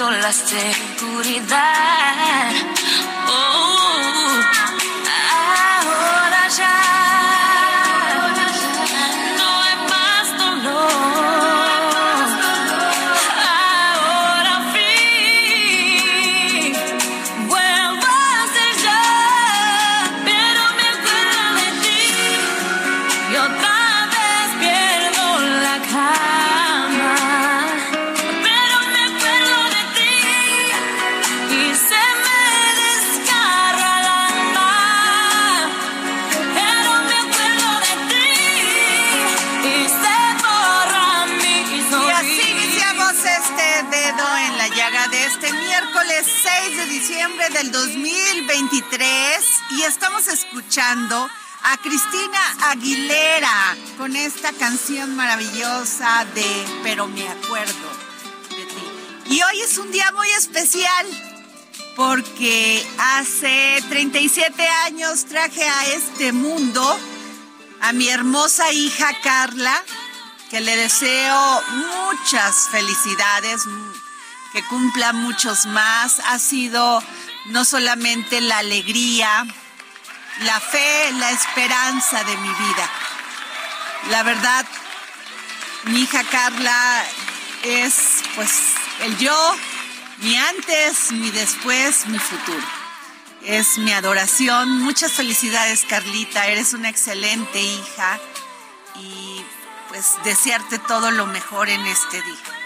Devuelto la seguridad. A Cristina Aguilera con esta canción maravillosa de Pero me acuerdo de ti. Y hoy es un día muy especial porque hace 37 años traje a este mundo a mi hermosa hija Carla, que le deseo muchas felicidades, que cumpla muchos más. Ha sido no solamente la alegría, la fe, la esperanza de mi vida. La verdad, mi hija Carla es pues el yo, mi antes, mi después, mi futuro. Es mi adoración. Muchas felicidades, Carlita. Eres una excelente hija y pues desearte todo lo mejor en este día.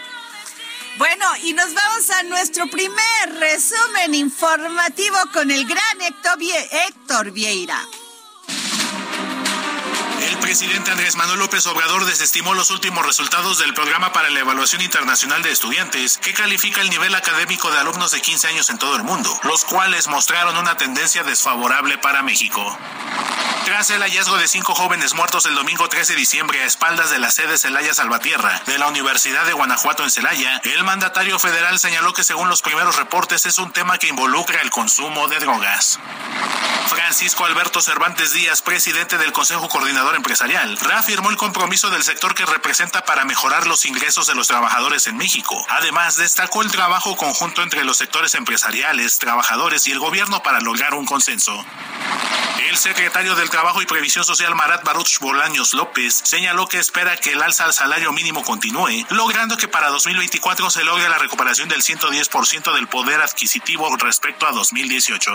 Bueno, y nos vamos a nuestro primer resumen informativo con el gran Héctor, Vie- Héctor Vieira. El presidente Andrés Manuel López Obrador desestimó los últimos resultados del programa para la evaluación internacional de estudiantes, que califica el nivel académico de alumnos de 15 años en todo el mundo, los cuales mostraron una tendencia desfavorable para México. Tras el hallazgo de cinco jóvenes muertos el domingo 13 de diciembre a espaldas de la sede Celaya Salvatierra de la Universidad de Guanajuato en Celaya, el mandatario federal señaló que según los primeros reportes es un tema que involucra el consumo de drogas. Francisco Alberto Cervantes Díaz, presidente del Consejo Coordinador Empresarial, reafirmó el compromiso del sector que representa para mejorar los ingresos de los trabajadores en México. Además, destacó el trabajo conjunto entre los sectores empresariales, trabajadores y el gobierno para lograr un consenso. El secretario del Trabajo y Previsión Social Marat Baruch Bolaños López señaló que espera que el alza al salario mínimo continúe, logrando que para 2024 se logre la recuperación del 110% del poder adquisitivo respecto a 2018.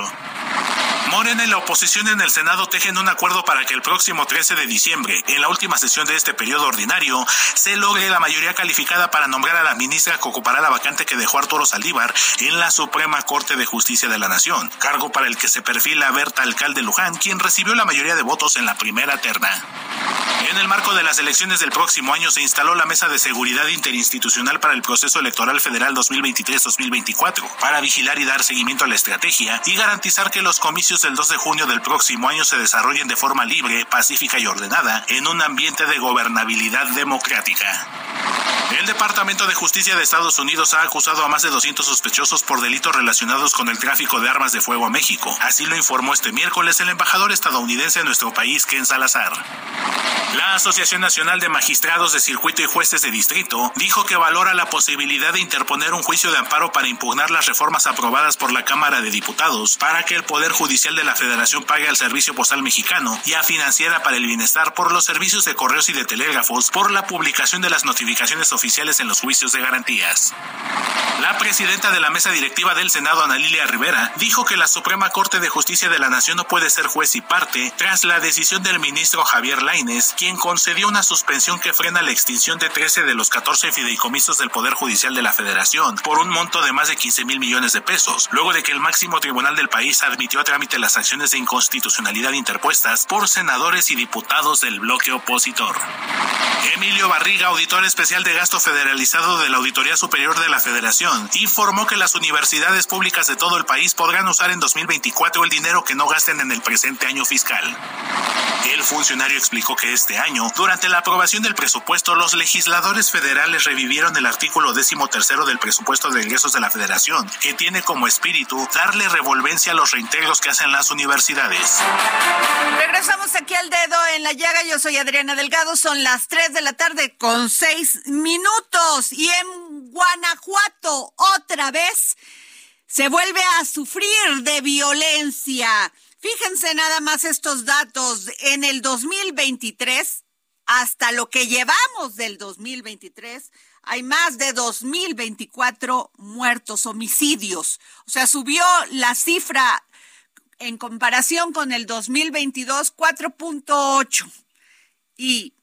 Morena y la oposición en el Senado tejen un acuerdo para que el próximo 13 de diciembre, en la última sesión de este periodo ordinario, se logre la mayoría calificada para nombrar a la ministra que ocupará la vacante que dejó Arturo Saldívar en la Suprema Corte de Justicia de la Nación, cargo para el que se perfila Berta Alcalde Luján, quien recibió la mayoría de votos en la primera terna. En el marco de las elecciones del próximo año se instaló la Mesa de Seguridad Interinstitucional para el Proceso Electoral Federal 2023-2024, para vigilar y dar seguimiento a la estrategia y garantizar que los comicios el 2 de junio del próximo año se desarrollen de forma libre, pacífica y ordenada en un ambiente de gobernabilidad democrática. El Departamento de Justicia de Estados Unidos ha acusado a más de 200 sospechosos por delitos relacionados con el tráfico de armas de fuego a México. Así lo informó este miércoles el embajador estadounidense en nuestro país, Ken Salazar. La Asociación Nacional de Magistrados de Circuito y Jueces de Distrito dijo que valora la posibilidad de interponer un juicio de amparo para impugnar las reformas aprobadas por la Cámara de Diputados para que el Poder Judicial de la Federación pague al Servicio Postal Mexicano y a Financiera para el Bienestar por los servicios de correos y de telégrafos por la publicación de las notificaciones oficiales en los juicios de garantías. La presidenta de la mesa directiva del Senado, Ana Lilia Rivera, dijo que la Suprema Corte de Justicia de la Nación no puede ser juez y parte tras la decisión del ministro Javier Laines, quien concedió una suspensión que frena la extinción de 13 de los 14 fideicomisos del Poder Judicial de la Federación por un monto de más de 15 mil millones de pesos, luego de que el máximo tribunal del país admitió a trámite las acciones de inconstitucionalidad interpuestas por senadores y diputados del bloque opositor. Emilio Barriga, auditor especial de gasto federalizado de la Auditoría Superior de la Federación, informó que las universidades públicas de todo el país podrán usar en 2024 el dinero que no gasten en el presente año fiscal. El funcionario explicó que este año, durante la aprobación del presupuesto, los legisladores federales revivieron el artículo décimo tercero del presupuesto de ingresos de la Federación, que tiene como espíritu darle revolvencia a los reintegros que hacen las universidades. Regresamos aquí al dedo en la llaga. Yo soy Adriana Delgado. Son las 3 de la tarde con 6 minutos. Y en Guanajuato, otra vez, se vuelve a sufrir de violencia. Fíjense nada más estos datos. En el 2023, hasta lo que llevamos del 2023, hay más de 2.024 muertos, homicidios. O sea, subió la cifra en comparación con el 2022, 4.8. Y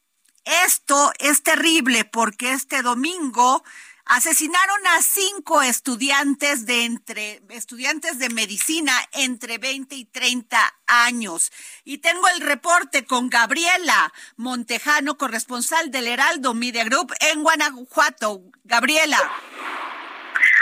esto es terrible porque este domingo asesinaron a cinco estudiantes de entre estudiantes de medicina entre 20 y 30 años. Y tengo el reporte con Gabriela Montejano, corresponsal del Heraldo Media Group en Guanajuato. Gabriela.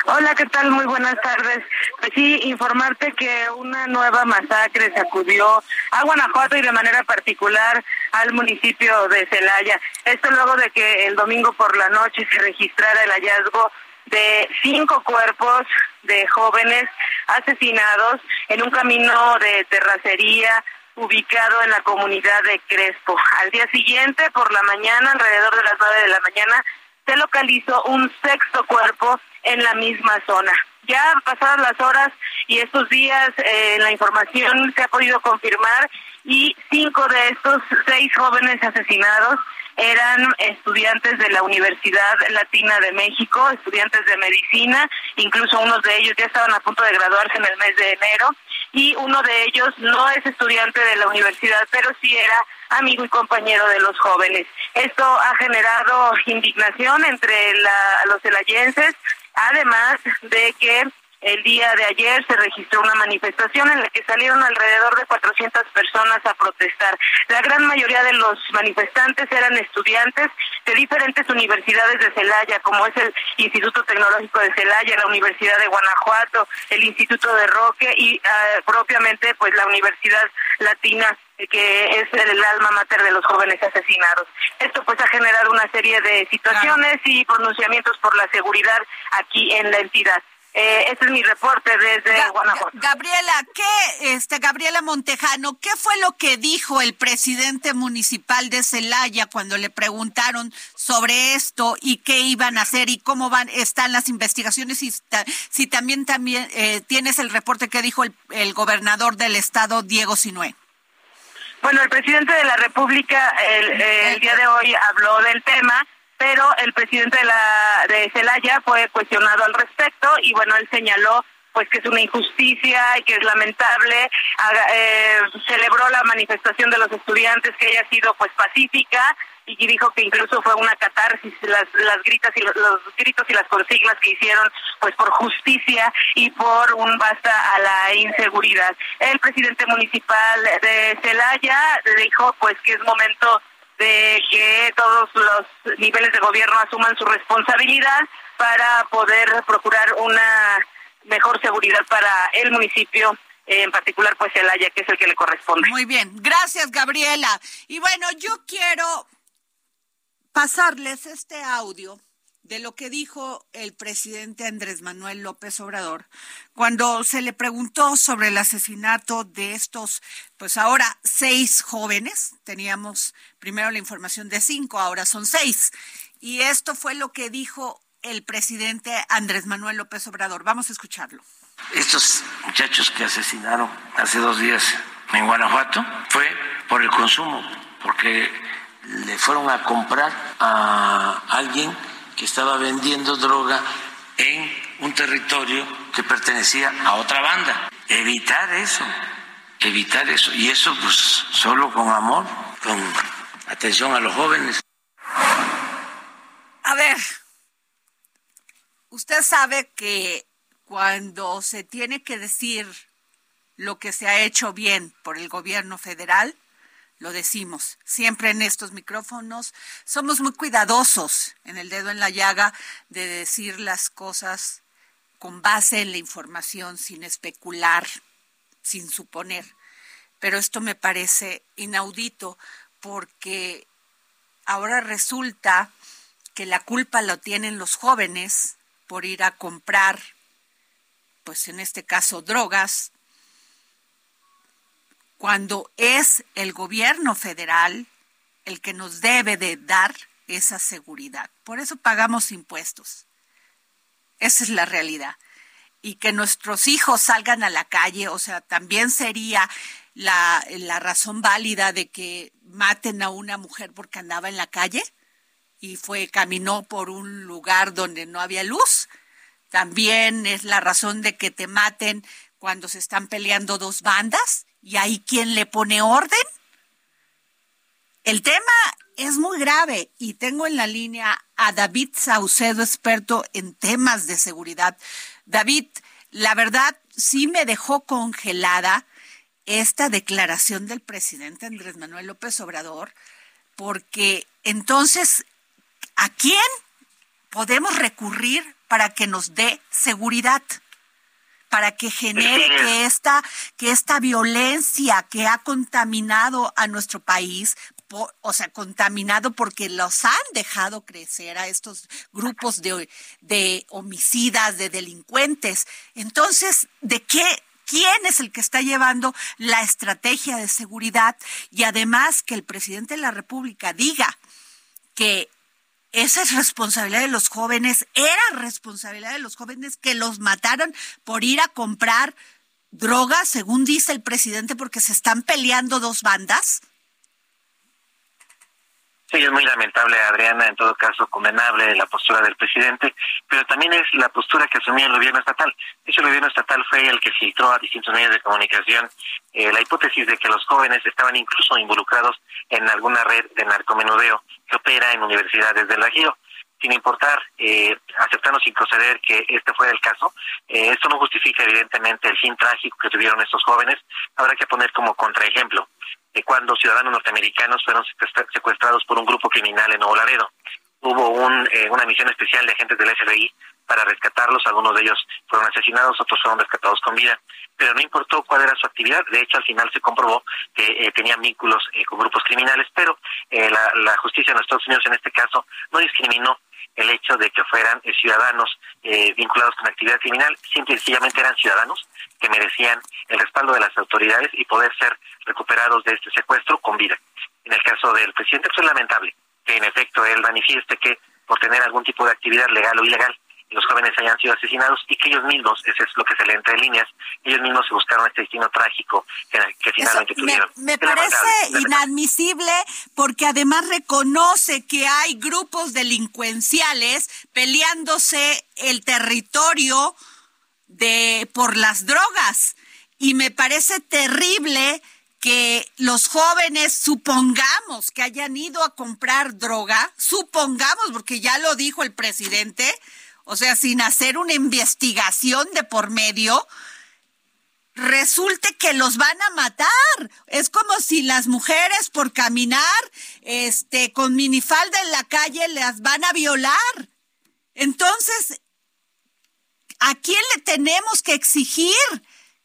Hola, ¿qué tal? Muy buenas tardes. Pues sí, informarte que una nueva masacre sacudió a Guanajuato y de manera particular al municipio de Celaya. Esto luego de que el domingo por la noche se registrara el hallazgo de cinco cuerpos de jóvenes asesinados en un camino de terracería ubicado en la comunidad de Crespo. Al día siguiente, por la mañana, alrededor de las nueve de la mañana, se localizó un sexto cuerpo en la misma zona. Ya pasadas las horas y estos días eh, la información se ha podido confirmar y cinco de estos seis jóvenes asesinados eran estudiantes de la Universidad Latina de México, estudiantes de medicina, incluso unos de ellos ya estaban a punto de graduarse en el mes de enero y uno de ellos no es estudiante de la universidad, pero sí era amigo y compañero de los jóvenes. Esto ha generado indignación entre los celayenses, además de que el día de ayer se registró una manifestación en la que salieron alrededor de 400 personas a protestar. La gran mayoría de los manifestantes eran estudiantes de diferentes universidades de Celaya, como es el Instituto Tecnológico de Celaya, la Universidad de Guanajuato, el Instituto de Roque y ah, propiamente pues la Universidad Latina que es el alma mater de los jóvenes asesinados. Esto pues ha generado una serie de situaciones y pronunciamientos por la seguridad aquí en la entidad. Eh, este es mi reporte desde Guanajuato. Gabriela, ¿qué, este, Gabriela Montejano, qué fue lo que dijo el presidente municipal de Celaya cuando le preguntaron sobre esto y qué iban a hacer y cómo van, están las investigaciones y si también, también eh, tienes el reporte que dijo el, el gobernador del estado, Diego Sinué? Bueno, el presidente de la República el, día de hoy habló del tema pero el presidente de la de Celaya fue cuestionado al respecto y bueno, él señaló pues que es una injusticia y que es lamentable. Eh, celebró la manifestación de los estudiantes que haya sido pues pacífica y dijo que incluso fue una catarsis las las gritas y los, gritos y las consignas que hicieron pues por justicia y por un basta a la inseguridad. El presidente municipal de Celaya dijo pues que es momento de que todos los niveles de gobierno asuman su responsabilidad para poder procurar una mejor seguridad para el municipio en particular pues Celaya, que es el que le corresponde. Muy bien, gracias Gabriela. Y bueno, yo quiero pasarles este audio de lo que dijo el presidente Andrés Manuel López Obrador cuando se le preguntó sobre el asesinato de estos, pues ahora seis jóvenes. Teníamos primero la información de cinco, ahora son seis. Y esto fue lo que dijo el presidente Andrés Manuel López Obrador. Vamos a escucharlo. Estos muchachos que asesinaron hace dos días en Guanajuato fue por el consumo, porque le fueron a comprar a alguien que estaba vendiendo droga en un territorio que pertenecía a otra banda. Evitar eso, evitar eso. Y eso pues solo con amor, con atención a los jóvenes. A ver, usted sabe que cuando se tiene que decir lo que se ha hecho bien por el gobierno federal, lo decimos siempre en estos micrófonos. Somos muy cuidadosos en el dedo en la llaga de decir las cosas con base en la información, sin especular, sin suponer. Pero esto me parece inaudito porque ahora resulta que la culpa lo tienen los jóvenes por ir a comprar, pues en este caso, drogas, cuando es el gobierno federal el que nos debe de dar esa seguridad. Por eso pagamos impuestos. Esa es la realidad. Y que nuestros hijos salgan a la calle, o sea, también sería la, la razón válida de que maten a una mujer porque andaba en la calle y fue caminó por un lugar donde no había luz. También es la razón de que te maten cuando se están peleando dos bandas ¿Y hay quien le pone orden? El tema es muy grave y tengo en la línea a David Saucedo, experto en temas de seguridad. David, la verdad sí me dejó congelada esta declaración del presidente Andrés Manuel López Obrador, porque entonces, ¿a quién podemos recurrir para que nos dé seguridad? Para que genere que esta, que esta violencia que ha contaminado a nuestro país, o sea, contaminado porque los han dejado crecer a estos grupos de, de homicidas, de delincuentes. Entonces, ¿de qué quién es el que está llevando la estrategia de seguridad y además que el presidente de la República diga que esa es responsabilidad de los jóvenes, era responsabilidad de los jóvenes que los mataron por ir a comprar drogas, según dice el presidente, porque se están peleando dos bandas. Sí, es muy lamentable, Adriana, en todo caso condenable la postura del presidente, pero también es la postura que asumía el gobierno estatal. Ese gobierno estatal fue el que filtró a distintos medios de comunicación eh, la hipótesis de que los jóvenes estaban incluso involucrados en alguna red de narcomenudeo que opera en universidades del Bajío sin importar, eh, aceptando sin proceder que este fuera el caso. Eh, esto no justifica evidentemente el fin trágico que tuvieron estos jóvenes. Habrá que poner como contraejemplo de cuando ciudadanos norteamericanos fueron secuestrados por un grupo criminal en Nuevo Laredo. Hubo un, eh, una misión especial de agentes del FBI para rescatarlos, algunos de ellos fueron asesinados, otros fueron rescatados con vida, pero no importó cuál era su actividad, de hecho al final se comprobó que eh, tenían vínculos eh, con grupos criminales, pero la, la justicia en los Estados Unidos en este caso no discriminó el hecho de que fueran eh, ciudadanos eh, vinculados con actividad criminal, simple y sencillamente eran ciudadanos que merecían el respaldo de las autoridades y poder ser recuperados de este secuestro con vida. En el caso del presidente, pues es lamentable que en efecto él manifieste que por tener algún tipo de actividad legal o ilegal los jóvenes hayan sido asesinados y que ellos mismos, eso es lo que se lee entre líneas, ellos mismos se buscaron este destino trágico que, finalmente tuvieron. Me, parece inadmisible porque además reconoce que hay grupos delincuenciales peleándose el territorio de por las drogas. Y me parece terrible que los jóvenes supongamos que hayan ido a comprar droga, supongamos, porque ya lo dijo el presidente, o sea, sin hacer una investigación de por medio, resulte que los van a matar. Es como si las mujeres por caminar este con minifalda en la calle las van a violar. Entonces, ¿a quién le tenemos que exigir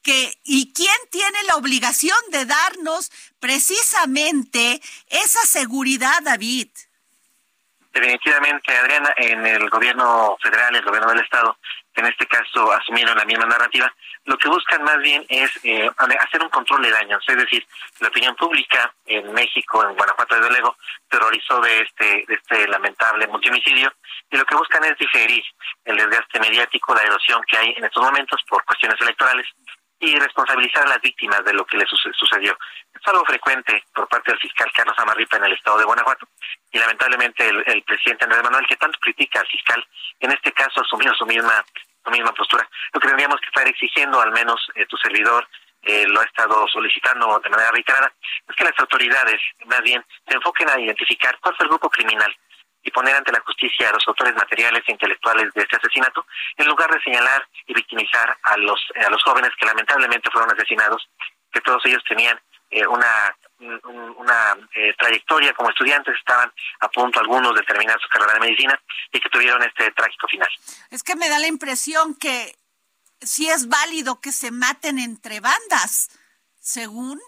que y quién tiene la obligación de darnos precisamente esa seguridad, David? Definitivamente, Adriana, en el gobierno federal, el gobierno del Estado, en este caso asumieron la misma narrativa, lo que buscan más bien es eh, hacer un control de daños, es decir, la opinión pública en México, en Guanajuato, desde luego, terrorizó de este, de este lamentable multimicidio, y lo que buscan es diferir el desgaste mediático, la erosión que hay en estos momentos por cuestiones electorales, y responsabilizar a las víctimas de lo que les sucedió. Es algo frecuente por parte del fiscal Carlos Amarripa en el estado de Guanajuato y lamentablemente el, presidente Andrés Manuel, que tanto critica al fiscal, en este caso asumió su misma, su misma postura. Lo que tendríamos que estar exigiendo, al menos eh, tu servidor, eh, lo ha estado solicitando de manera reiterada, es que las autoridades más bien se enfoquen a identificar cuál fue el grupo criminal y poner ante la justicia a los autores materiales e intelectuales de este asesinato, en lugar de señalar y victimizar a los, a los jóvenes que lamentablemente fueron asesinados, que todos ellos tenían eh, una una eh, trayectoria como estudiantes, estaban a punto algunos de terminar su carrera de medicina y que tuvieron este trágico final. Es que me da la impresión que sí es válido que se maten entre bandas, según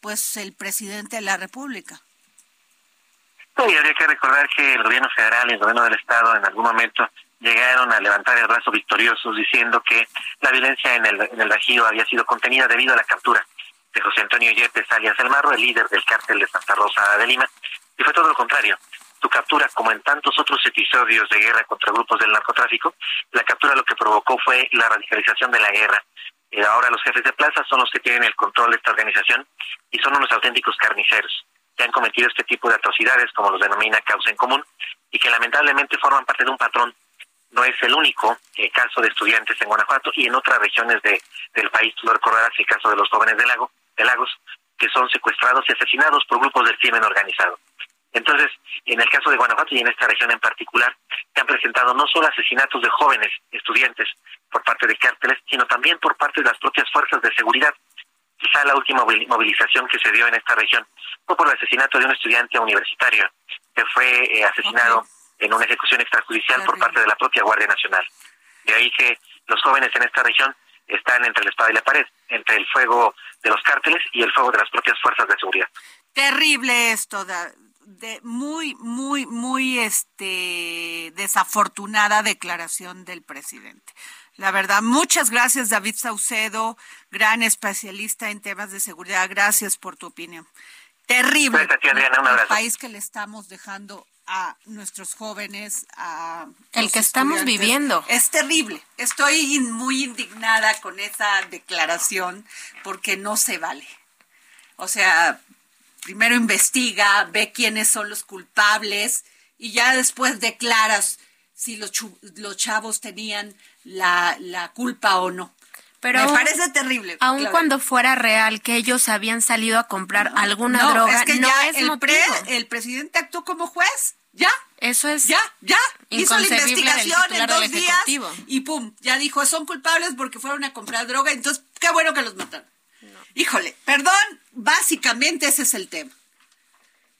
pues el presidente de la República. Y habría que recordar que el gobierno federal y el gobierno del estado en algún momento llegaron a levantar el brazo victoriosos diciendo que la violencia en el, en el Bajío había sido contenida debido a la captura de José Antonio Yepes alias El Marro, el líder del cártel de Santa Rosa de Lima, y fue todo lo contrario. Su captura, como en tantos otros episodios de guerra contra grupos del narcotráfico, la captura lo que provocó fue la radicalización de la guerra. Y ahora los jefes de plaza son los que tienen el control de esta organización y son unos auténticos carniceros que han cometido este tipo de atrocidades, como los denomina causa en común, y que lamentablemente forman parte de un patrón. No es el único eh, caso de estudiantes en Guanajuato y en otras regiones de, del país, tú lo recordarás, el caso de los jóvenes de, Lago, de Lagos, que son secuestrados y asesinados por grupos del crimen organizado. Entonces, en el caso de Guanajuato y en esta región en particular, se han presentado no solo asesinatos de jóvenes estudiantes por parte de cárteles, sino también por parte de las propias fuerzas de seguridad. Quizá la última movilización que se dio en esta región fue por el asesinato de un estudiante universitario que fue eh, asesinado en una ejecución extrajudicial por parte de la propia Guardia Nacional. De ahí que los jóvenes en esta región están entre la espada y la pared, entre el fuego de los cárteles y el fuego de las propias fuerzas de seguridad. Terrible esto, de muy, muy, muy este desafortunada declaración del presidente. La verdad, muchas gracias David Saucedo, gran especialista en temas de seguridad. Gracias por tu opinión. Terrible el país que le estamos dejando a nuestros jóvenes, a el que estamos viviendo. Es terrible. Estoy muy indignada con esa declaración porque no se vale. O sea, primero investiga, ve quiénes son los culpables y ya después declaras si los, los chavos tenían la, la culpa o no. Pero me parece terrible. Aun cuando fuera real que ellos habían salido a comprar alguna droga, no es el, el presidente actuó como juez. Ya. Eso es. Ya, ya. Hizo la investigación en dos días y pum, ya dijo, son culpables porque fueron a comprar droga, entonces qué bueno que los mataron. Híjole, perdón, básicamente ese es el tema.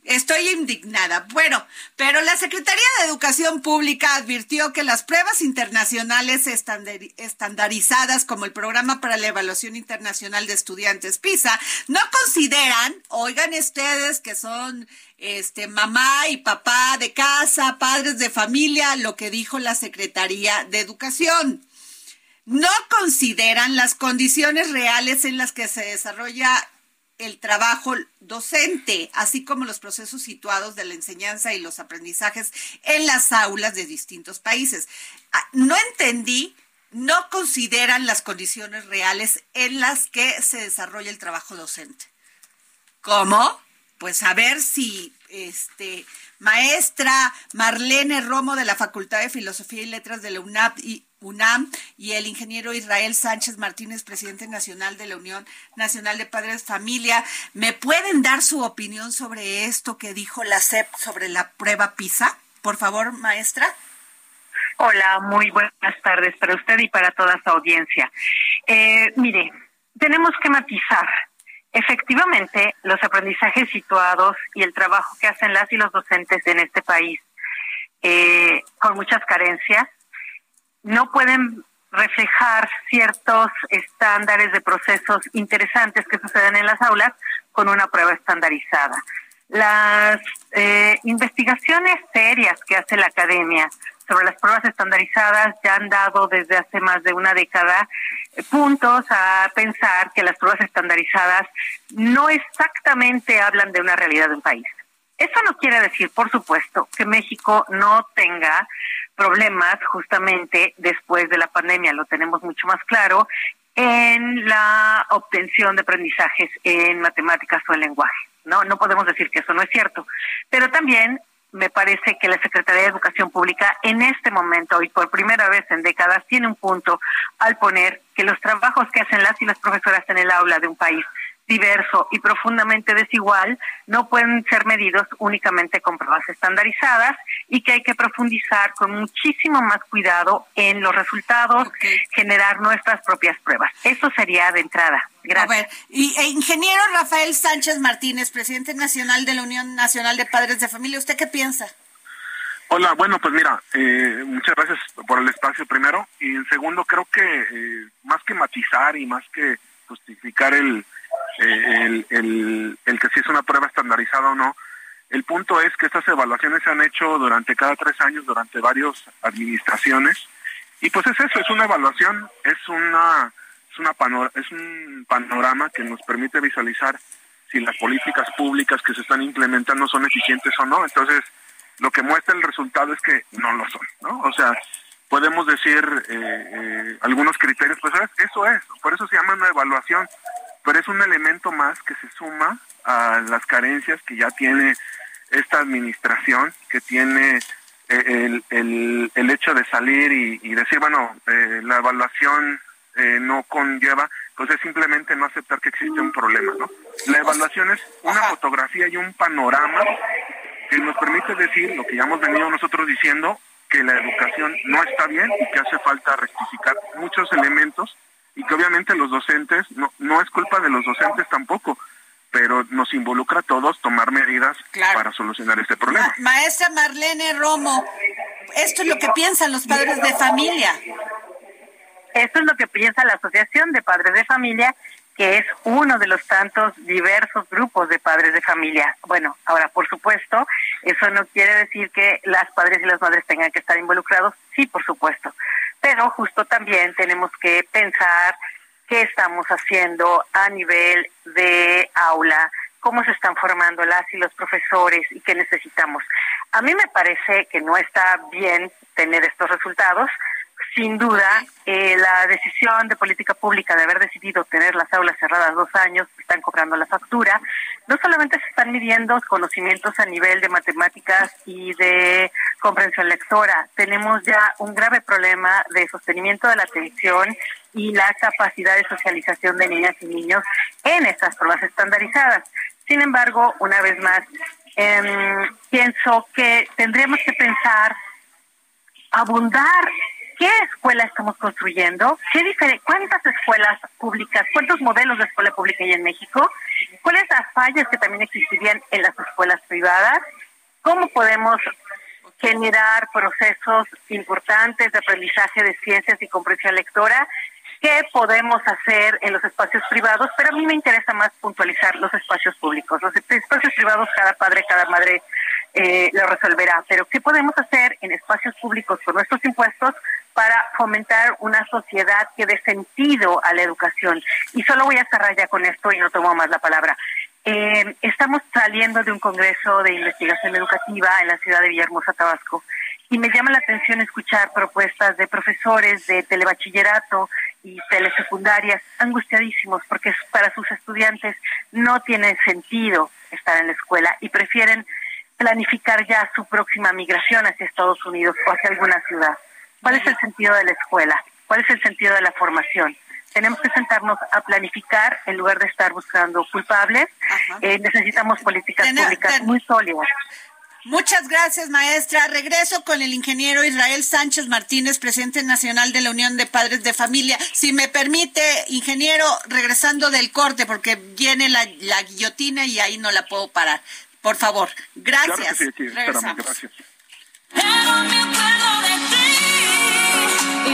Estoy indignada. Bueno, pero la Secretaría de Educación Pública advirtió que las pruebas internacionales estandarizadas como el Programa para la Evaluación Internacional de Estudiantes PISA no consideran, oigan ustedes que son este mamá y papá de casa, padres de familia, lo que dijo la Secretaría de Educación. No consideran las condiciones reales en las que se desarrolla el trabajo docente, así como los procesos situados de la enseñanza y los aprendizajes en las aulas de distintos países. Ah, no entendí, no consideran las condiciones reales en las que se desarrolla el trabajo docente. ¿Cómo? Pues a ver si este maestra Marlene Romo de la Facultad de Filosofía y Letras de la UNAP y UNAM, y el ingeniero Israel Sánchez Martínez, presidente nacional de la Unión Nacional de Padres Familia. ¿Me pueden dar su opinión sobre esto que dijo la SEP sobre la prueba PISA? Por favor, maestra. Hola, muy buenas tardes para usted y para toda su audiencia. Eh, mire, tenemos que matizar. Efectivamente, los aprendizajes situados y el trabajo que hacen las y los docentes en este país, eh, con muchas carencias, no pueden reflejar ciertos estándares de procesos interesantes que suceden en las aulas con una prueba estandarizada. Las eh, investigaciones serias que hace la academia sobre las pruebas estandarizadas ya han dado desde hace más de una década eh, puntos a pensar que las pruebas estandarizadas no exactamente hablan de una realidad de un país. Eso no quiere decir, por supuesto, que México no tenga problemas justamente después de la pandemia, lo tenemos mucho más claro, en la obtención de aprendizajes en matemáticas o en lenguaje. No, no podemos decir que eso no es cierto, pero también me parece que la Secretaría de Educación Pública en este momento y por primera vez en décadas tiene un punto al poner que los trabajos que hacen las y las profesoras en el aula de un país diverso y profundamente desigual no pueden ser medidos únicamente con pruebas estandarizadas y que hay que profundizar con muchísimo más cuidado en los resultados, generar nuestras propias pruebas. Eso sería de entrada. Gracias. A ver, y, e ingeniero Rafael Sánchez Martínez, presidente nacional de la Unión Nacional de Padres de Familia, ¿usted qué piensa? Hola, bueno, pues mira, eh, muchas gracias por el espacio primero. Y en segundo, creo que eh, más que matizar y más que justificar el, el, el, el que si es una prueba estandarizada o no. El punto es que estas evaluaciones se han hecho durante cada tres años, durante varias administraciones, y pues es eso, es una evaluación, es una es una un panorama que nos permite visualizar si las políticas públicas que se están implementando son eficientes o no. Entonces, lo que muestra el resultado es que no lo son, ¿no? O sea, podemos decir eh, eh, algunos criterios, pues eso es, por eso se llama una evaluación pero es un elemento más que se suma a las carencias que ya tiene esta administración, que tiene eh, el, el, hecho de salir y, decir, bueno, eh, la evaluación eh, no conlleva, pues es simplemente no aceptar que existe un problema, ¿no? La evaluación es una fotografía y un panorama que nos permite decir lo que ya hemos venido nosotros diciendo, que la educación no está bien y que hace falta rectificar muchos elementos y que obviamente los docentes, no, no es culpa de los docentes tampoco, pero nos involucra a todos tomar medidas para solucionar este problema. maestra Marlene Romo, esto es lo que piensan los padres de familia. Esto es lo que piensa la Asociación de Padres de Familia, que es uno de los tantos diversos grupos de padres de familia. Bueno, ahora, por supuesto, eso no quiere decir que las padres y las madres tengan que estar involucrados. Sí, por supuesto pero justo también tenemos que pensar qué estamos haciendo a nivel de aula, cómo se están formando las y los profesores y qué necesitamos. A mí me parece que no está bien tener estos resultados, sin duda, eh, la decisión de política pública de haber decidido tener las aulas cerradas dos años, están cobrando la factura. No solamente se están midiendo conocimientos a nivel de matemáticas y de comprensión lectora, tenemos ya un grave problema de sostenimiento de la atención y la capacidad de socialización de niñas y niños en estas pruebas estandarizadas. Sin embargo, una vez más, em, pienso que tendremos que pensar abundar ¿Qué escuela estamos construyendo? ¿Qué ¿Cuántas escuelas públicas, cuántos modelos de escuela pública hay en México? ¿Cuáles las fallas que también existirían en las escuelas privadas? ¿Cómo podemos generar procesos importantes de aprendizaje de ciencias y comprensión lectora? ¿Qué podemos hacer en los espacios privados? Pero a mí me interesa más puntualizar los espacios públicos. Los espacios privados, cada padre, cada madre eh, lo resolverá. Pero ¿qué podemos hacer en espacios públicos con nuestros impuestos para fomentar una sociedad que dé sentido a la educación. Y solo voy a cerrar ya con esto y no tomo más la palabra. Eh, estamos saliendo de un congreso de investigación educativa en la ciudad de Villahermosa, Tabasco, y me llama la atención escuchar propuestas de profesores de telebachillerato y telesecundarias angustiadísimos porque para sus estudiantes no tiene sentido estar en la escuela y prefieren planificar ya su próxima migración hacia Estados Unidos o hacia alguna ciudad. ¿Cuál es el sentido de la escuela? ¿Cuál es el sentido de la formación? Tenemos que sentarnos a planificar en lugar de estar buscando culpables. Eh, necesitamos políticas públicas muy sólidas. Muchas gracias, maestra. Regreso con el ingeniero Israel Sánchez Martínez, presidente nacional de la Unión de Padres de Familia. Si me permite, ingeniero, regresando del corte, porque viene la, guillotina y ahí no la puedo parar. Por favor, gracias. gracias.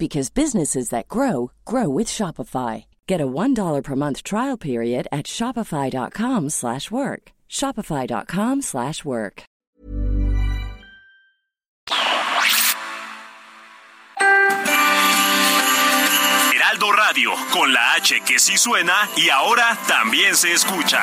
because businesses that grow grow with Shopify. Get a $1 per month trial period at Shopify.com slash work. Shopify.com slash work. Heraldo Radio con la H que sí suena y ahora también se escucha.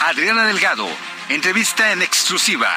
Adriana Delgado entrevista en exclusiva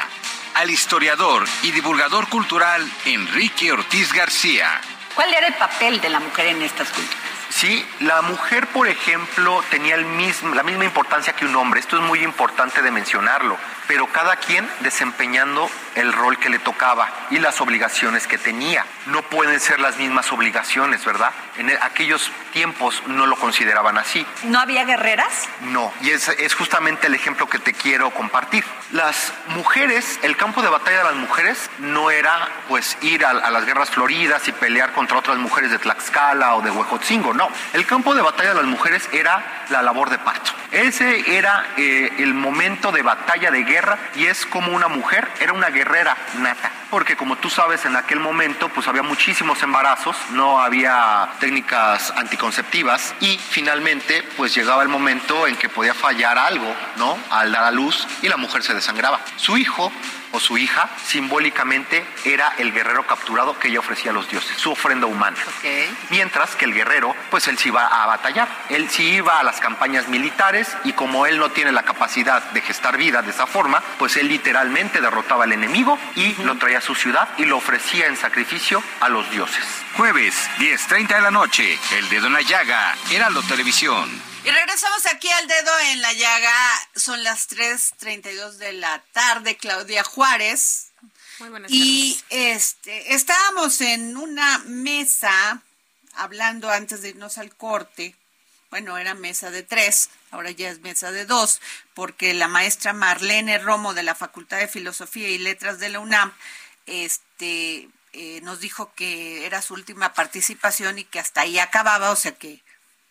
al historiador y divulgador cultural Enrique Ortiz García. ¿Cuál era el papel de la mujer en estas culturas? Sí, la mujer, por ejemplo, tenía el mismo, la misma importancia que un hombre. Esto es muy importante de mencionarlo pero cada quien desempeñando el rol que le tocaba y las obligaciones que tenía. No pueden ser las mismas obligaciones, ¿verdad? En e, aquellos tiempos no lo consideraban así. ¿No había guerreras? No, y es, justamente el ejemplo que te quiero compartir. Las mujeres, el campo de batalla de las mujeres no era pues ir a, las guerras floridas y pelear contra otras mujeres de Tlaxcala o de Huejotzingo, no. El campo de batalla de las mujeres era la labor de parto. Ese era eh, el momento de batalla de guerra y es como una mujer, era una guerrera nata. Porque como tú sabes, en aquel momento pues había muchísimos embarazos, no había técnicas anticonceptivas y finalmente pues llegaba el momento en que podía fallar algo, ¿no? Al dar a luz y la mujer se desangraba. Su hijo o su hija, simbólicamente era el guerrero capturado que ella ofrecía a los dioses, su ofrenda humana. Mientras que el guerrero, pues él sí iba a batallar, él sí iba a las campañas militares y como él no tiene la capacidad de gestar vida de esa forma, pues él literalmente derrotaba al enemigo y lo traía a su ciudad y lo ofrecía en sacrificio a los dioses. Jueves, 10.30 de la noche, El Dedo en la Llaga, Heraldo Televisión. Y regresamos aquí al dedo en la llaga. Son las 3:32 de la tarde, Claudia Juárez. Muy buenas y este estábamos en una mesa hablando antes de irnos al corte. Bueno, era mesa de tres, ahora ya es mesa de dos, porque la maestra Marlene Romo de la Facultad de Filosofía y Letras de la UNAM este, eh, nos dijo que era su última participación y que hasta ahí acababa, o sea que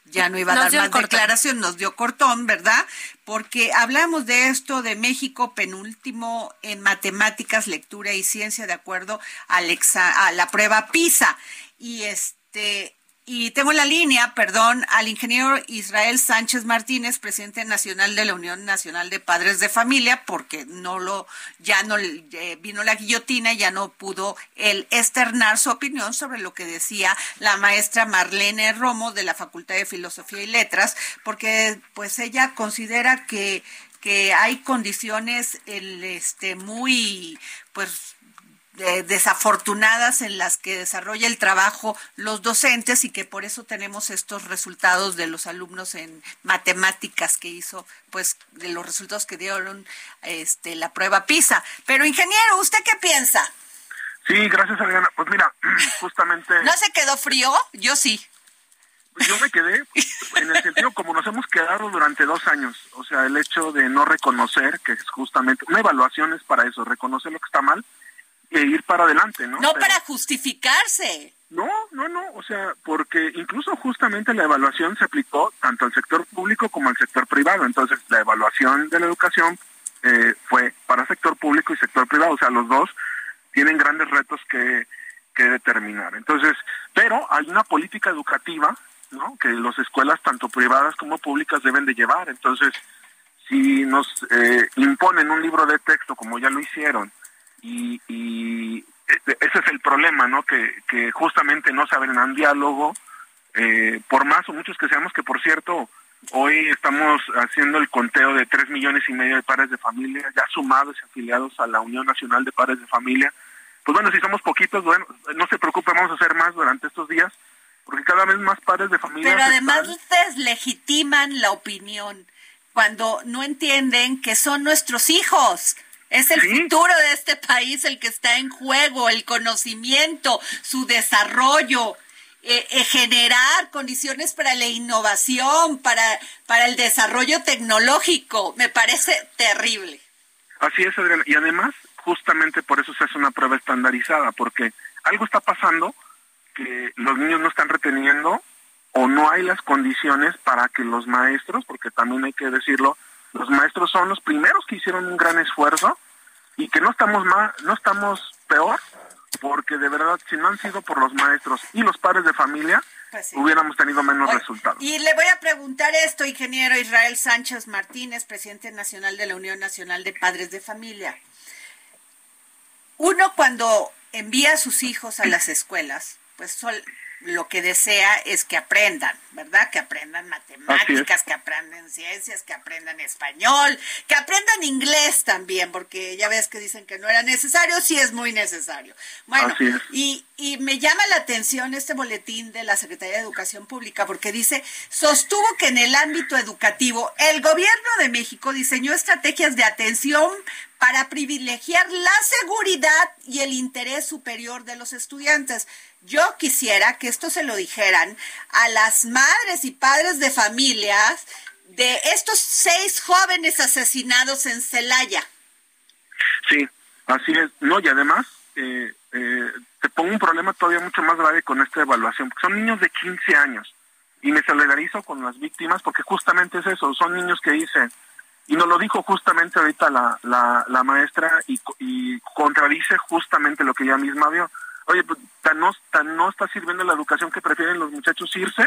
ya no iba a dar más declaración, nos dio cortón, ¿verdad? Porque hablamos de esto de México penúltimo en matemáticas, lectura y ciencia de acuerdo a, a la prueba PISA. Y este Y tengo en la línea, perdón, al ingeniero Israel Sánchez Martínez, presidente nacional de la Unión Nacional de Padres de Familia, porque no lo, ya no eh, vino la guillotina, ya no pudo él externar su opinión sobre lo que decía la maestra Marlene Romo de la Facultad de Filosofía y Letras, porque pues ella considera que que hay condiciones el, este muy pues desafortunadas en las que desarrolla el trabajo los docentes y que por eso tenemos estos resultados de los alumnos en matemáticas que hizo, pues de los resultados que dieron este la prueba PISA. Pero ingeniero, ¿usted qué piensa? Sí, gracias Adriana. Pues mira, justamente... ¿No se quedó frío? Yo sí. Pues yo me quedé en el sentido como nos hemos quedado durante dos años. O sea, el hecho de no reconocer, que es justamente una evaluación es para eso, reconocer lo que está mal ir para adelante, ¿no? No para justificarse. No, no, no, o sea, porque incluso justamente la evaluación se aplicó tanto al sector público como al sector privado. Entonces, la evaluación de la educación eh, fue para sector público y sector privado, o sea, los dos tienen grandes retos que, que determinar. Entonces, pero hay una política educativa, ¿no? Que las escuelas, tanto privadas como públicas, deben de llevar. Entonces, si nos eh, imponen un libro de texto, como ya lo hicieron, y, ese es el problema, ¿no? Que, que justamente no saben un diálogo, eh, por más o muchos que seamos, que por cierto, hoy estamos haciendo el conteo de tres millones y medio de padres de familia, ya sumados y afiliados a la Unión Nacional de Padres de Familia. Pues bueno, si somos poquitos, bueno, no se preocupe, vamos a hacer más durante estos días, porque cada vez más padres de familia... Pero además ustedes legitiman la opinión cuando no entienden que son nuestros hijos. Es el futuro de este país el que está en juego, el conocimiento, su desarrollo, eh, eh, generar condiciones para la innovación, para, para el desarrollo tecnológico. Me parece terrible. Así es, Adriana. Y además, justamente por eso se hace una prueba estandarizada, porque algo está pasando que los niños no están reteniendo o no hay las condiciones para que los maestros, porque también hay que decirlo, los maestros son los primeros que hicieron un gran esfuerzo y que no estamos más, no estamos peor, porque de verdad si no han sido por los maestros y los padres de familia, pues hubiéramos tenido menos resultados. Y le voy a preguntar esto, ingeniero Israel Sánchez Martínez, presidente nacional de la Unión Nacional de Padres de Familia. Uno cuando envía a sus hijos a las escuelas, pues lo que desea es que aprendan, ¿verdad? Que aprendan matemáticas, que aprendan ciencias, que aprendan español, que aprendan inglés también, porque ya ves que dicen que no era necesario, sí es muy necesario. Bueno, y, y me llama la atención este boletín de la Secretaría de Educación Pública, porque dice, sostuvo que en el ámbito educativo el gobierno de México diseñó estrategias de atención para privilegiar la seguridad y el interés superior de los estudiantes. Yo quisiera que esto se lo dijeran a las madres y padres de familias de estos seis jóvenes asesinados en Celaya. Sí, así es. No, y además, eh, eh, te pongo un problema todavía mucho más grave con esta evaluación, porque son niños de 15 años. Y me solidarizo con las víctimas porque justamente es eso, son niños que dicen, y nos lo dijo justamente ahorita la, la, maestra y, y, contradice justamente lo que ella misma vio. Oye, pues, tan no, tan no está sirviendo la educación que prefieren los muchachos irse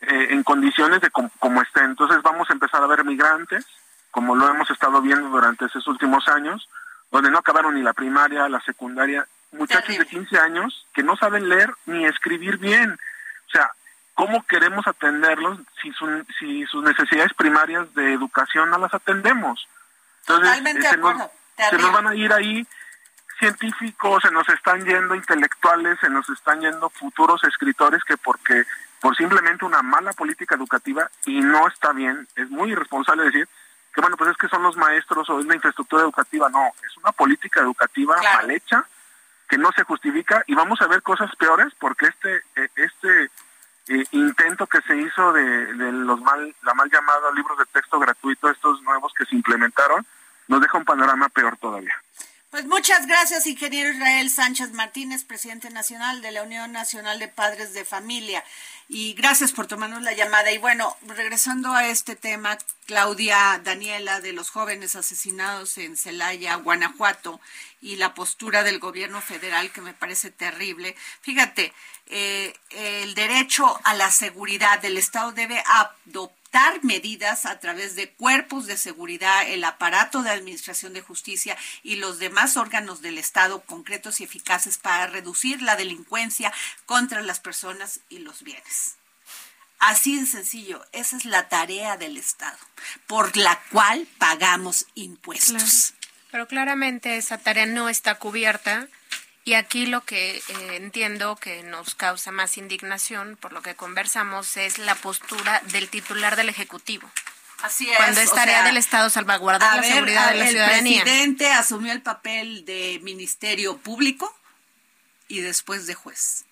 eh, en condiciones de como estén. Entonces vamos a empezar a ver migrantes, como lo hemos estado viendo durante esos últimos años, donde no acabaron ni la primaria, la secundaria, muchachos de 15 años que no saben leer ni escribir bien. O sea, ¿cómo queremos atenderlos si, si sus necesidades primarias de educación no las atendemos? Entonces, Totalmente se, nos, se nos van a ir ahí científicos, se nos están yendo intelectuales, se nos están yendo futuros escritores que porque por simplemente una mala política educativa y no está bien, es muy irresponsable decir que bueno, pues es que son los maestros o es la infraestructura educativa, no, es una política educativa mal hecha que no se justifica y vamos a ver cosas peores porque este eh, este eh, intento que se hizo de, los mal la mal llamada libros de texto gratuito estos nuevos que se implementaron nos deja un panorama peor todavía. Pues muchas gracias, ingeniero Israel Sánchez Martínez, presidente nacional de la Unión Nacional de Padres de Familia. Y gracias por tomarnos la llamada. Y bueno, regresando a este tema, Claudia Daniela, de los jóvenes asesinados en Celaya, Guanajuato, y la postura del gobierno federal que me parece terrible. Fíjate, eh, el derecho a la seguridad del Estado debe adoptar medidas a través de cuerpos de seguridad, el aparato de administración de justicia y los demás órganos del Estado concretos y eficaces para reducir la delincuencia contra las personas y los bienes. Así de sencillo, esa es la tarea del Estado, por la cual pagamos impuestos. Pero claramente esa tarea no está cubierta y aquí lo que eh, entiendo que nos causa más indignación, por lo que conversamos, es la postura del titular del Ejecutivo. Así es. Cuando es tarea del Estado salvaguardar la seguridad de la ciudadanía. El presidente asumió el papel de Ministerio Público y después de juez.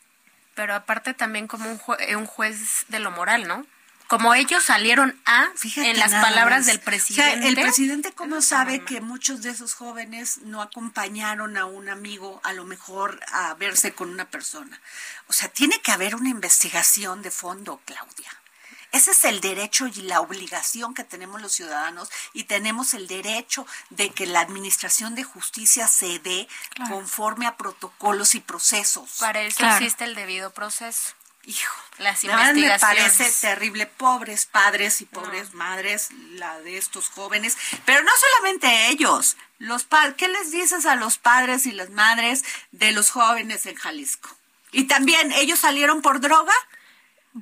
Pero aparte también como un, un juez de lo moral, ¿no? Como ellos salieron a en las palabras del presidente. el presidente cómo sabe que muchos de esos jóvenes no acompañaron a un amigo a lo mejor a verse con una persona. O sea, tiene que haber una investigación de fondo, Claudia. Ese es el derecho y la obligación que tenemos los ciudadanos y tenemos el derecho de que la administración de justicia se dé conforme a protocolos y procesos. Para eso existe el debido proceso. Hijo, las investigaciones. me parece terrible, pobres padres y pobres madres, la de estos jóvenes, pero no solamente ellos, los ¿qué les dices a los padres y las madres de los jóvenes en Jalisco? Y también ellos salieron por droga.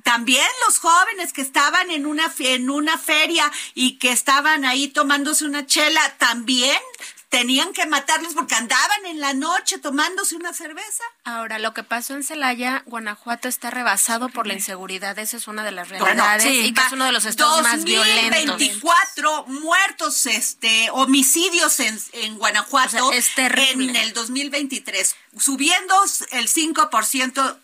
También los jóvenes que estaban en una en una feria y que estaban ahí tomándose una chela, también tenían que matarlos porque andaban en la noche tomándose una cerveza. Ahora, lo que pasó en Celaya, Guanajuato está rebasado por la inseguridad, esa es una de las realidades y que es uno de los estados más violentos. 24 muertos, este, homicidios en, en Guanajuato es terrible. en el 2023, subiendo el 5%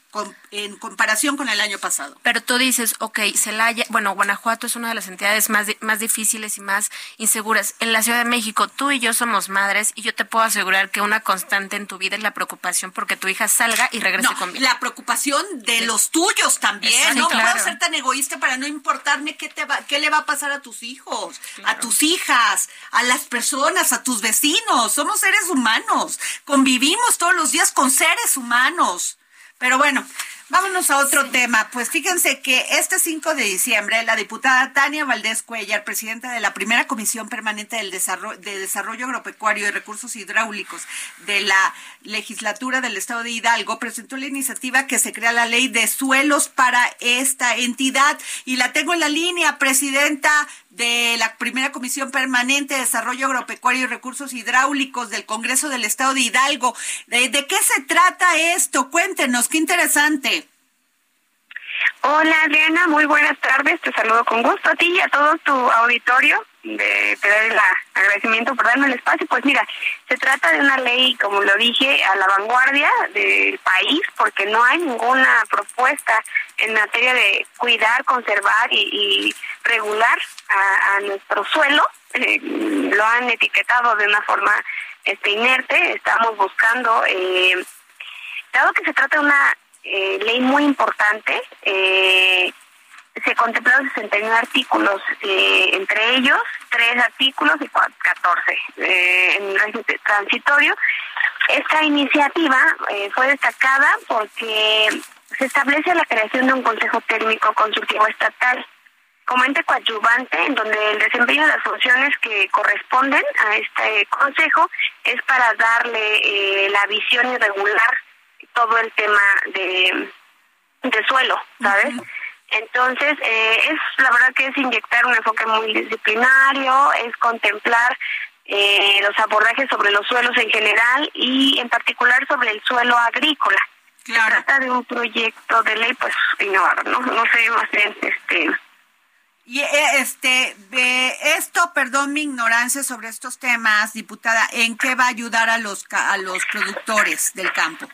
en comparación con el año pasado. Pero tú dices, ok, Celaya, bueno, Guanajuato es una de las entidades más, más difíciles y más inseguras. En la Ciudad de México, tú y yo somos madres y yo te puedo asegurar que una constante en tu vida es la preocupación porque tu hija salga y regrese con bien. La preocupación de los tuyos también. no puedo ser tan egoísta para no importarme qué, te va, qué le va a pasar a tus hijos, a tus hijas, a las personas, a tus vecinos. Somos seres humanos. Convivimos todos los días con seres humanos. Pero bueno, Vámonos a otro tema. Pues fíjense que este 5 de diciembre la diputada Tania Valdés Cuellar, presidenta de la primera Comisión Permanente del Desarrollo, de Desarrollo Agropecuario y Recursos Hidráulicos de la legislatura del Estado de Hidalgo, presentó la iniciativa que se crea la ley de suelos para esta entidad. Y la tengo en la línea, presidenta de la primera Comisión Permanente de Desarrollo Agropecuario y Recursos Hidráulicos del Congreso del Estado de Hidalgo. ¿De, de qué se trata esto? Cuéntenos, qué interesante. Hola Adriana, muy buenas tardes, te saludo con gusto a ti y a todo tu auditorio. De, te doy el agradecimiento por darme el espacio. Pues mira, se trata de una ley, como lo dije, a la vanguardia del país, porque no hay ninguna propuesta en materia de cuidar, conservar y, regular a, nuestro suelo. Eh, lo han etiquetado de una forma este, inerte. Estamos buscando, eh, dado que se trata de una eh, ley muy importante. Eh, se contemplaron 61 artículos, eh, entre ellos tres artículos y 14 eh, en el transitorio. Esta iniciativa fue destacada porque se establece la creación de un Consejo Técnico Consultivo Estatal como ente coadyuvante, en donde el desempeño de las funciones que corresponden a este consejo es para darle la visión y regular todo el tema de, de suelo, ¿sabes? Entonces, eh, es la verdad que es inyectar un enfoque muy disciplinario, es contemplar eh, los abordajes sobre los suelos en general y en particular sobre el suelo agrícola. Se trata de un proyecto de ley, pues, innovador, ¿no? No sé, más bien, este... Y eh, este, de esto, perdón mi ignorancia sobre estos temas, diputada, ¿en qué va a ayudar a los a los productores del campo?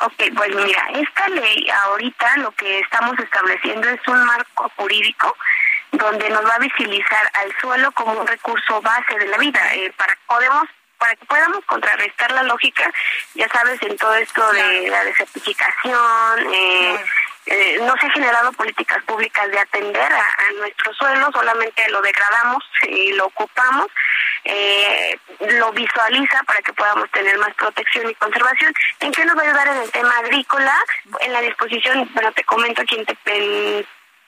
Ok, pues mira, esta ley ahorita lo que estamos estableciendo es un marco jurídico donde nos va a visibilizar al suelo como un recurso base de la vida. Eh, para podemos para que podamos contrarrestar la lógica, ya sabes, en todo esto de la desertificación, eh, eh, no se han generado políticas públicas de atender a, nuestro suelo, solamente lo degradamos y lo ocupamos, eh, lo visualiza para que podamos tener más protección y conservación. ¿En qué nos va a ayudar en el tema agrícola? En la disposición, bueno, te comento aquí en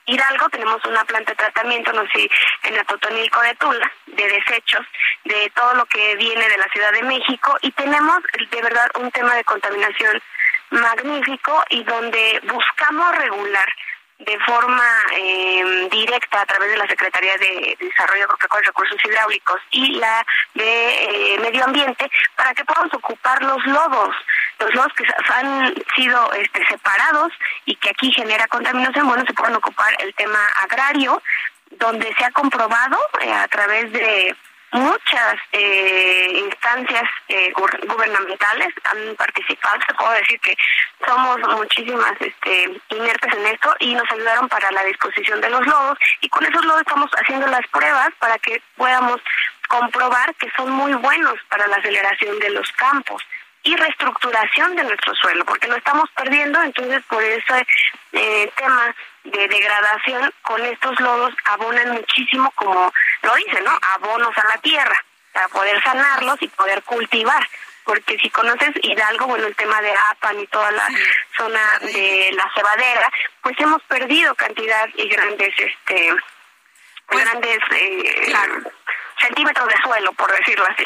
Hidalgo tenemos una planta de tratamiento, no sé, en Atotonilco de Tula, de desechos, de todo lo que viene de la Ciudad de México y tenemos de verdad un tema de contaminación magnífico y donde buscamos regular de forma eh, directa a través de la Secretaría de Desarrollo y Recursos Hidráulicos y la de eh, Medio Ambiente para que podamos ocupar los lodos, los lodos que han sido este, separados y que aquí genera contaminación, bueno, se pueden ocupar el tema agrario, donde se ha comprobado eh, a través de muchas eh, instancias eh, gubernamentales han participado. Te puedo decir que somos muchísimas este, inertes en esto y nos ayudaron para la disposición de los lodos y con esos lodos estamos haciendo las pruebas para que podamos comprobar que son muy buenos para la aceleración de los campos y reestructuración de nuestro suelo, porque lo estamos perdiendo, entonces por ese eh, tema de degradación con estos lodos abonan muchísimo, como lo dice, ¿no? Abonos a la tierra para poder sanarlos y poder cultivar. Porque si conoces Hidalgo, bueno, el tema de Apan y toda la zona de la cebadera, pues hemos perdido cantidad y grandes, este, grandes eh, centímetros de suelo, por decirlo así.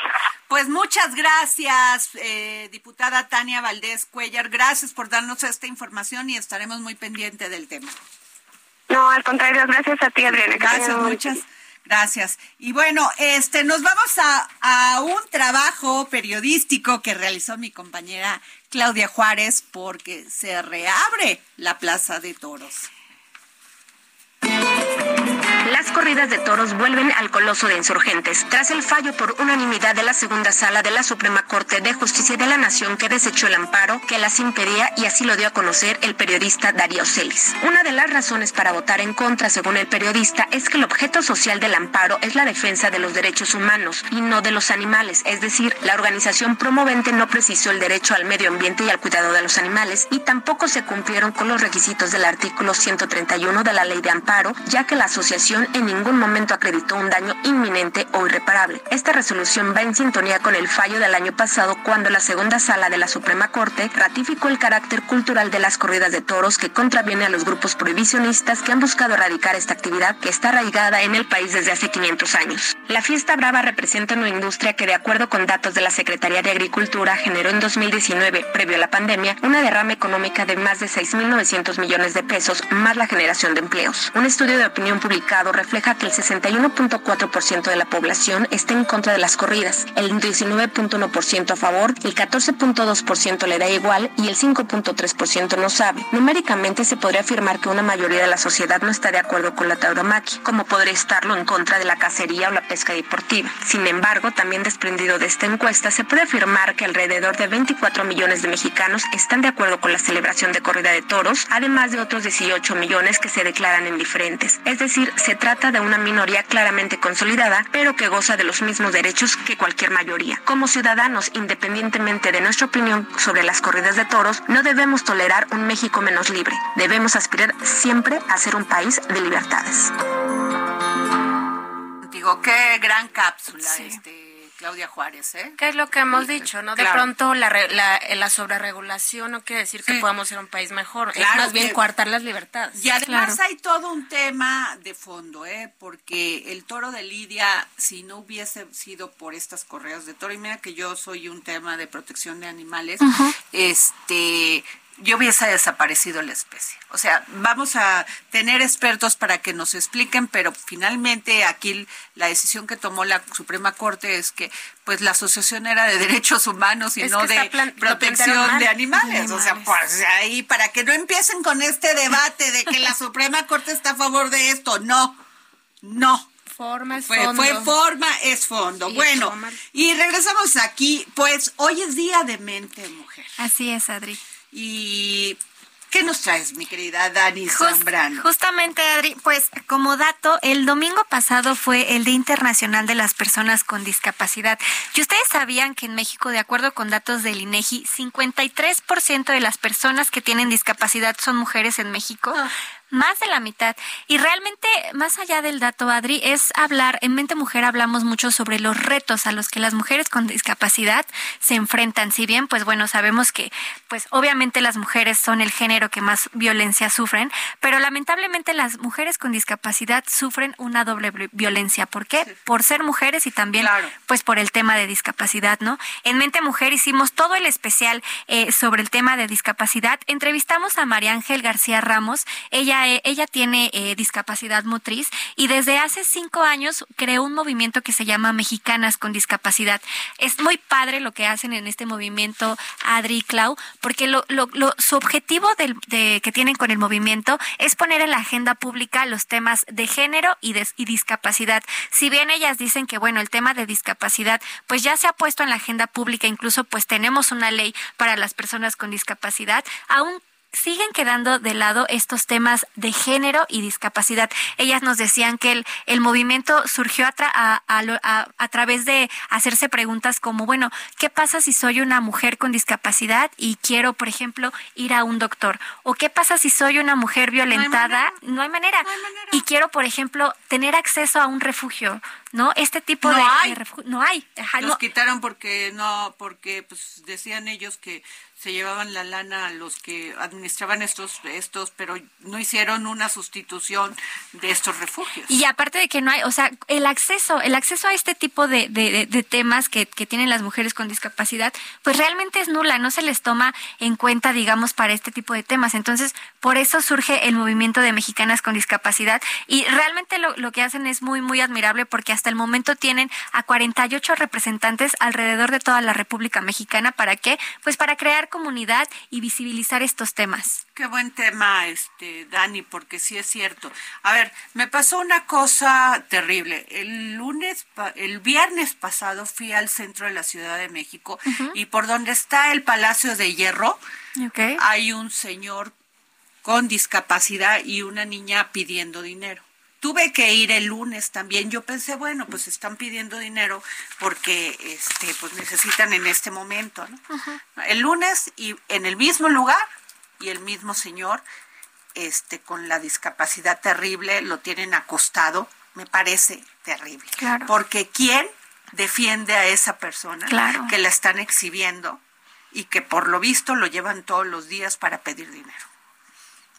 Pues muchas gracias, eh, diputada Tania Valdés Cuellar. Gracias por darnos esta información y estaremos muy pendientes del tema. No, al contrario, gracias a ti, Adriana. Gracias, muchas gracias. Y bueno, este, nos vamos a, a un trabajo periodístico que realizó mi compañera Claudia Juárez porque se reabre la Plaza de Toros. Las corridas de toros vuelven al coloso de insurgentes, tras el fallo por unanimidad de la segunda sala de la Suprema Corte de Justicia de la Nación que desechó el amparo que las impedía y así lo dio a conocer el periodista Darío Celis. Una de las razones para votar en contra, según el periodista, es que el objeto social del amparo es la defensa de los derechos humanos y no de los animales, es decir, la organización promovente no precisó el derecho al medio ambiente y al cuidado de los animales y tampoco se cumplieron con los requisitos del artículo 131 de la ley de amparo, ya que la asociación en ningún momento acreditó un daño inminente o irreparable. Esta resolución va en sintonía con el fallo del año pasado cuando la segunda sala de la Suprema Corte ratificó el carácter cultural de las corridas de toros que contraviene a los grupos prohibicionistas que han buscado erradicar esta actividad que está arraigada en el país desde hace 500 años. La fiesta brava representa una industria que de acuerdo con datos de la Secretaría de Agricultura generó en 2019, previo a la pandemia, una derrama económica de más de 6.900 millones de pesos más la generación de empleos. Un estudio de opinión publicado refleja que el 61.4% de la población está en contra de las corridas, el 19.1% a favor, el 14.2% le da igual y el 5.3% no sabe. Numéricamente se podría afirmar que una mayoría de la sociedad no está de acuerdo con la tauromaquia, como podría estarlo en contra de la cacería o la pesca deportiva. Sin embargo, también desprendido de esta encuesta, se puede afirmar que alrededor de 24 millones de mexicanos están de acuerdo con la celebración de corrida de toros, además de otros 18 millones que se declaran indiferentes. Es decir, se trata de una minoría claramente consolidada, pero que goza de los mismos derechos que cualquier mayoría. Como ciudadanos, independientemente de nuestra opinión sobre las corridas de toros, no debemos tolerar un México menos libre. Debemos aspirar siempre a ser un país de libertades. Digo, qué gran cápsula, este, Claudia Juárez, ¿eh? ¿Qué es lo que hemos dicho, no? De pronto la, re- la, la sobreregulación no quiere decir que podamos ser un país mejor, Claro es más bien que- coartar las libertades. Y además Claro. hay todo un tema de fondo, ¿eh? Porque el toro de Lidia, si no hubiese sido por estas correas de toro, y mira que yo soy un tema de protección de animales, este, yo hubiese desaparecido la especie. O sea, vamos a tener expertos para que nos expliquen, pero finalmente aquí la decisión que tomó la Suprema Corte es que pues la asociación era de derechos humanos y Es no de protección de mal. animales. O sea, pues ahí para que no empiecen con este debate de que la Suprema Corte está a favor de esto, no. No. Forma es Fue, fondo. fue forma, es fondo. Y bueno, y regresamos aquí. Pues hoy es Día de Mente Mujer. Así es, Adri. Y ¿Qué nos traes, mi querida Dani Zambrano? Justamente, Adri, pues como dato, el domingo pasado fue el Día Internacional de las Personas con Discapacidad. Y ustedes sabían que en México, de acuerdo con datos del INEGI, 53% de las personas que tienen discapacidad son mujeres en México. Más de la mitad. Y realmente, más allá del dato, Adri, es hablar, en Mente Mujer hablamos mucho sobre los retos a los que las mujeres con discapacidad se enfrentan. Si bien, pues bueno, sabemos que, pues obviamente las mujeres son el género que más violencia sufren, pero lamentablemente las mujeres con discapacidad sufren una doble violencia. ¿Por qué? Por ser mujeres y también, pues por el tema de discapacidad, ¿no? En Mente Mujer hicimos todo el especial eh, sobre el tema de discapacidad. Entrevistamos a María Ángel García Ramos. Ella ella, tiene eh, discapacidad motriz y desde hace cinco años creó un movimiento que se llama Mexicanas con Discapacidad. Es muy padre lo que hacen en este movimiento Adri y Clau, porque su objetivo que tienen con el movimiento es poner en la agenda pública los temas de género y, y discapacidad. Si bien ellas dicen que, bueno, el tema de discapacidad, pues ya se ha puesto en la agenda pública, incluso pues tenemos una ley para las personas con discapacidad, aún siguen quedando de lado estos temas de género y discapacidad. Ellas nos decían que el, el movimiento surgió a, a, a, través de hacerse preguntas como, bueno, ¿qué pasa si soy una mujer con discapacidad y quiero, por ejemplo, ir a un doctor? ¿O qué pasa si soy una mujer violentada? No hay manera. No hay manera. Y quiero, por ejemplo, tener acceso a un refugio. ¿no? Este tipo no de, hay. no hay. Los quitaron porque no, porque pues decían ellos que se llevaban la lana a los que administraban estos, estos, pero no hicieron una sustitución de estos refugios. Y aparte de que no hay, o sea, el acceso, el acceso a este tipo de, de, temas que, que, tienen las mujeres con discapacidad, pues realmente es nula, no se les toma en cuenta, digamos, para este tipo de temas. Entonces, por eso surge el movimiento de mexicanas con discapacidad y realmente lo, lo que hacen es muy, muy admirable porque hasta el momento tienen a 48 representantes alrededor de toda la República Mexicana. ¿Para qué? Pues para crear comunidad y visibilizar estos temas. Qué buen tema, este, Dani, porque sí es cierto. A ver, me pasó una cosa terrible. El lunes, el viernes pasado fui al centro de la Ciudad de México y por donde está el Palacio de Hierro hay un señor con discapacidad y una niña pidiendo dinero. Tuve que ir el lunes también. Yo pensé, bueno, pues están pidiendo dinero porque este pues necesitan en este momento, ¿no? El lunes y en el mismo lugar y el mismo señor este con la discapacidad terrible lo tienen acostado, me parece terrible. Claro. Porque quién defiende a esa persona que la están exhibiendo y que por lo visto lo llevan todos los días para pedir dinero.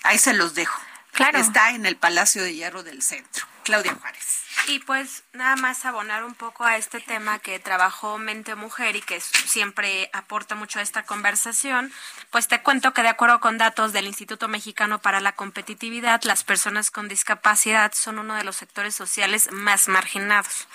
Ahí se los dejo. Claro. Está en el Palacio de Hierro del Centro. Claudia Juárez. Y pues nada más abonar un poco a este tema que trabajó Mente Mujer y que siempre aporta mucho a esta conversación, pues te cuento que de acuerdo con datos del Instituto Mexicano para la Competitividad, las personas con discapacidad son uno de los sectores sociales más marginados.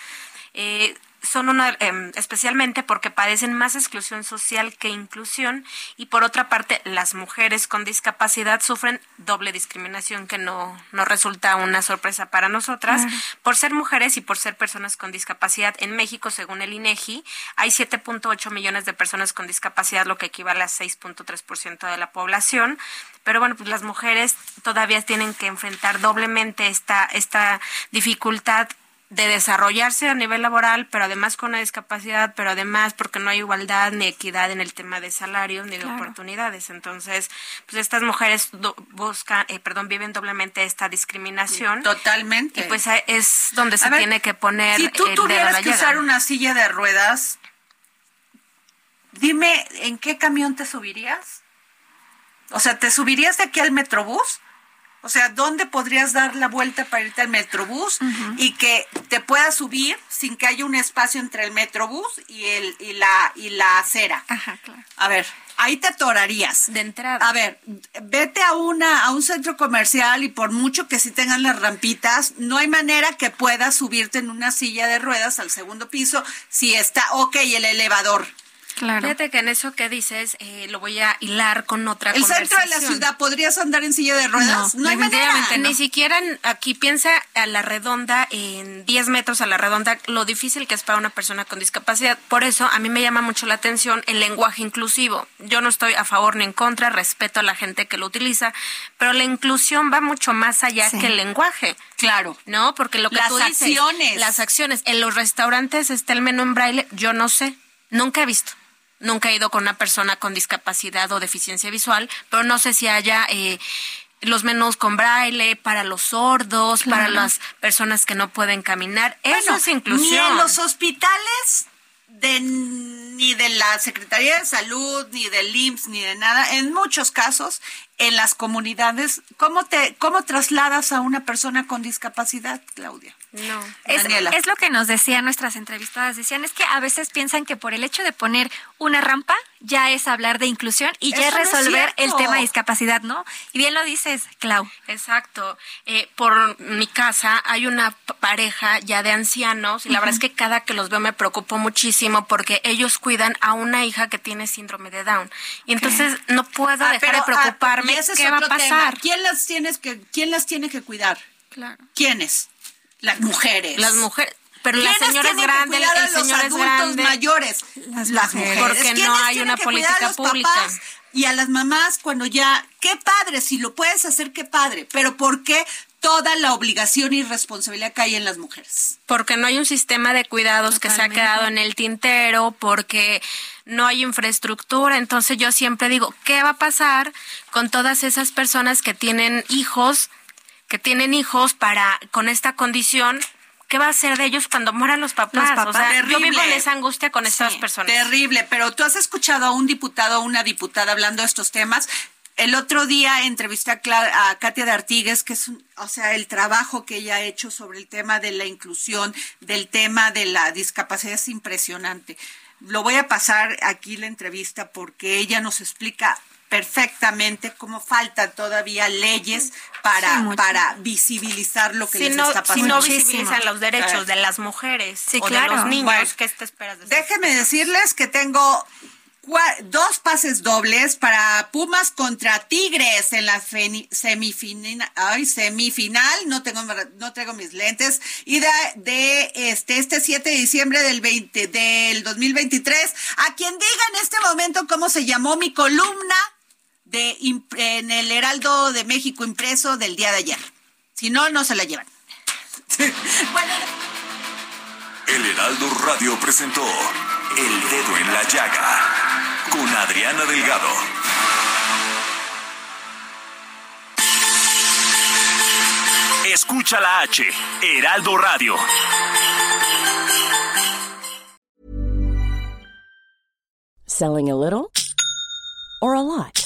Eh, son uno, em, especialmente porque padecen más exclusión social que inclusión y por otra parte las mujeres con discapacidad sufren doble discriminación que no, no resulta una sorpresa para nosotras. Por ser mujeres y por ser personas con discapacidad en México según el INEGI hay 7.8 millones de personas con discapacidad lo que equivale a 6.3% de la población. Pero bueno pues las mujeres todavía tienen que enfrentar doblemente esta esta dificultad de desarrollarse a nivel laboral, pero además con una discapacidad, pero además porque no hay igualdad ni equidad en el tema de salarios ni de oportunidades. Entonces, pues estas mujeres buscan, eh, perdón, viven doblemente esta discriminación. Totalmente. Y pues es donde se tiene que poner. Si tú el tuvieras dedo que usar una silla de ruedas, dime, ¿en qué camión te subirías? O sea, ¿te subirías de aquí al Metrobús? O sea, ¿dónde podrías dar la vuelta para irte al Metrobús y que te puedas subir sin que haya un espacio entre el Metrobús y el y la y la acera? Ajá, claro. A ver, ahí te atorarías. De entrada. A ver, vete a una a un centro comercial y por mucho que sí tengan las rampitas, no hay manera que puedas subirte en una silla de ruedas al segundo piso si está ok el elevador. Claro. Fíjate que en eso que dices eh, lo voy a hilar con otra El centro de la ciudad, ¿podrías andar en silla de ruedas? No, hay manera. Definitivamente, Ni siquiera en- aquí piensa a la redonda, en 10 metros a la redonda, lo difícil que es para una persona con discapacidad. Por eso a mí me llama mucho la atención el lenguaje inclusivo. Yo no estoy a favor ni en contra, respeto a la gente que lo utiliza, pero la inclusión va mucho más allá Sí. que el lenguaje. Claro. ¿No? Porque lo que Las tú dices, acciones. las acciones. En los restaurantes está el menú en braille, yo no sé, nunca he visto. Nunca he ido con una persona con discapacidad o deficiencia visual, pero no sé si haya eh, los menús con braille para los sordos, para las personas que no pueden caminar. Eso Bueno, es inclusión. Ni en los hospitales de, ni de la Secretaría de Salud, ni del IMSS, ni de nada. En muchos casos, en las comunidades, ¿cómo te cómo trasladas a una persona con discapacidad, Claudia? No. Es, Daniela. es lo que nos decían nuestras entrevistadas. Decían, es que a veces piensan que por el hecho de poner una rampa ya es hablar de inclusión y ya es Eso no es resolver el tema de discapacidad, ¿no? Y bien lo dices, Clau. Exacto. Eh, por mi casa hay una pareja ya de ancianos y la verdad es que cada que los veo me preocupo muchísimo porque ellos cuidan a una hija que tiene síndrome de Down. Y entonces no puedo Ah, dejar pero, de preocuparme ah, es qué va a tema. pasar. ¿Quién las tienes que quién las tiene que cuidar? Claro. ¿Quiénes? Las mujeres. Las mujeres. Pero la ¿Quiénes señora es tienen que grande, el, cuidar a el los es adultos grande. mayores, las, mujeres. Porque no ¿Quiénes hay una que cuidar a política los pública. papás y a las mamás cuando ya, qué padre, si lo puedes hacer, qué padre, pero ¿por qué toda la obligación y responsabilidad cae en las mujeres? Porque no hay un sistema de cuidados que se ha quedado en el tintero, porque no hay infraestructura. Entonces yo siempre digo, ¿qué va a pasar con todas esas personas que tienen hijos, que tienen hijos para con esta condición? ¿Qué va a hacer de ellos cuando mueran los papás? Los papás. o sea, yo vivo en esa angustia con estas Sí, personas. Terrible, pero tú has escuchado a un diputado o una diputada hablando de estos temas. El otro día entrevisté a, Cla- a Katia de Artigues, que es, un- o sea, el trabajo que ella ha hecho sobre el tema de la inclusión, del tema de la discapacidad es impresionante. Lo voy a pasar aquí la entrevista porque ella nos explica perfectamente cómo faltan todavía leyes para, Sí, para visibilizar lo que si les no, está si pasando. no visibilizan los derechos de las mujeres Sí, o claro. de los niños, Bueno. ¿qué te esperas de eso? Déjenme decirles que tengo dos pases dobles para Pumas contra Tigres en la semifinal, ay, semifinal, no tengo no traigo mis lentes. Y de, de este este 7 de diciembre del 20 del 2023, a quien diga en este momento cómo se llamó mi columna de en el Heraldo de México impreso del día de ayer. Si no no se la llevan. bueno, El Heraldo Radio presentó El Dedo en la Llaga con Adriana Delgado. Escucha la H, Heraldo Radio. Selling a little or a lot?